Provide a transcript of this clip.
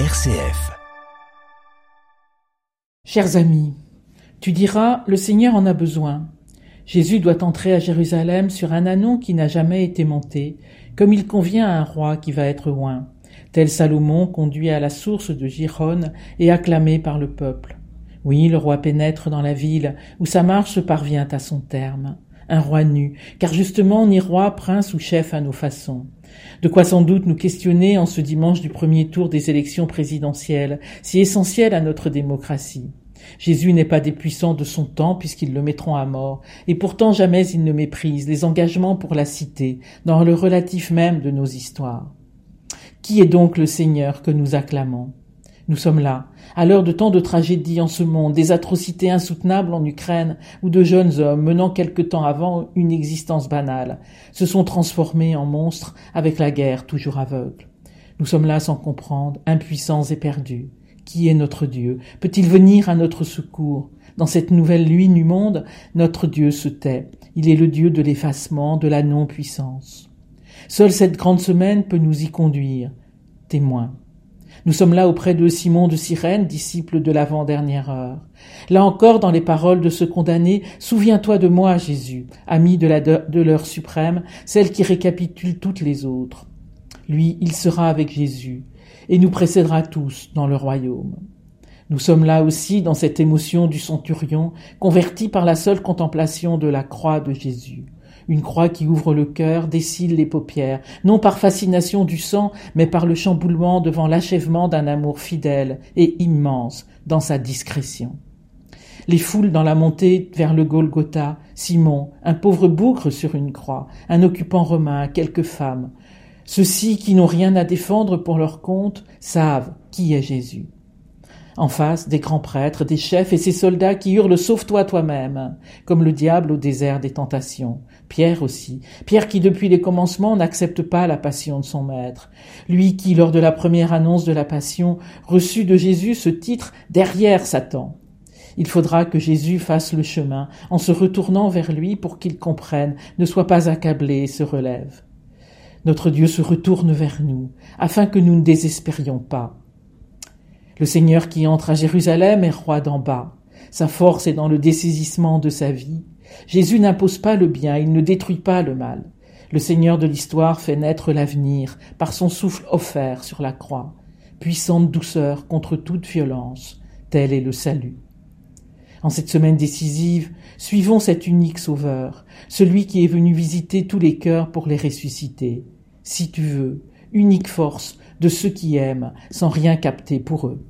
RCF. Chers amis, tu diras, le Seigneur en a besoin. Jésus doit entrer à Jérusalem sur un anon qui n'a jamais été monté, comme il convient à un roi qui va être oint, tel Salomon conduit à la source de Gironne et acclamé par le peuple. Oui, le roi pénètre dans la ville, où sa marche parvient à son terme. Un roi nu, car justement ni roi, prince ou chef à nos façons. De quoi sans doute nous questionner en ce dimanche du premier tour des élections présidentielles, si essentielles à notre démocratie. Jésus n'est pas des puissants de son temps puisqu'ils le mettront à mort, et pourtant jamais il ne méprise les engagements pour la cité, dans le relatif même de nos histoires. Qui est donc le Seigneur que nous acclamons? Nous sommes là, à l'heure de tant de tragédies en ce monde, des atrocités insoutenables en Ukraine, où de jeunes hommes, menant quelque temps avant une existence banale, se sont transformés en monstres avec la guerre toujours aveugle. Nous sommes là sans comprendre, impuissants et perdus. Qui est notre Dieu? Peut-il venir à notre secours? Dans cette nouvelle nuit du monde, notre Dieu se tait. Il est le Dieu de l'effacement, de la non-puissance. Seule cette grande semaine peut nous y conduire. Témoin. Nous sommes là auprès de Simon de Cyrène, disciple de l'avant-dernière heure. Là encore, dans les paroles de ce condamné, souviens-toi de moi, Jésus, ami de, la de l'heure suprême, celle qui récapitule toutes les autres. Lui, il sera avec Jésus, et nous précédera tous dans le royaume. Nous sommes là aussi dans cette émotion du centurion, converti par la seule contemplation de la croix de Jésus une croix qui ouvre le cœur, dessille les paupières, non par fascination du sang, mais par le chamboulement devant l'achèvement d'un amour fidèle et immense dans sa discrétion. Les foules dans la montée vers le Golgotha, Simon, un pauvre bougre sur une croix, un occupant romain, quelques femmes. Ceux-ci qui n'ont rien à défendre pour leur compte savent qui est Jésus. En face, des grands prêtres, des chefs et ces soldats qui hurlent Sauve-toi toi-même, comme le diable au désert des tentations. Pierre aussi. Pierre qui, depuis les commencements, n'accepte pas la passion de son maître. Lui qui, lors de la première annonce de la passion, reçut de Jésus ce titre Derrière Satan. Il faudra que Jésus fasse le chemin en se retournant vers lui pour qu'il comprenne, ne soit pas accablé et se relève. Notre Dieu se retourne vers nous, afin que nous ne désespérions pas. Le Seigneur qui entre à Jérusalem est roi d'en bas. Sa force est dans le dessaisissement de sa vie. Jésus n'impose pas le bien, il ne détruit pas le mal. Le Seigneur de l'histoire fait naître l'avenir par son souffle offert sur la croix. Puissante douceur contre toute violence, tel est le salut. En cette semaine décisive, suivons cet unique Sauveur, celui qui est venu visiter tous les cœurs pour les ressusciter. Si tu veux, unique force de ceux qui aiment, sans rien capter pour eux.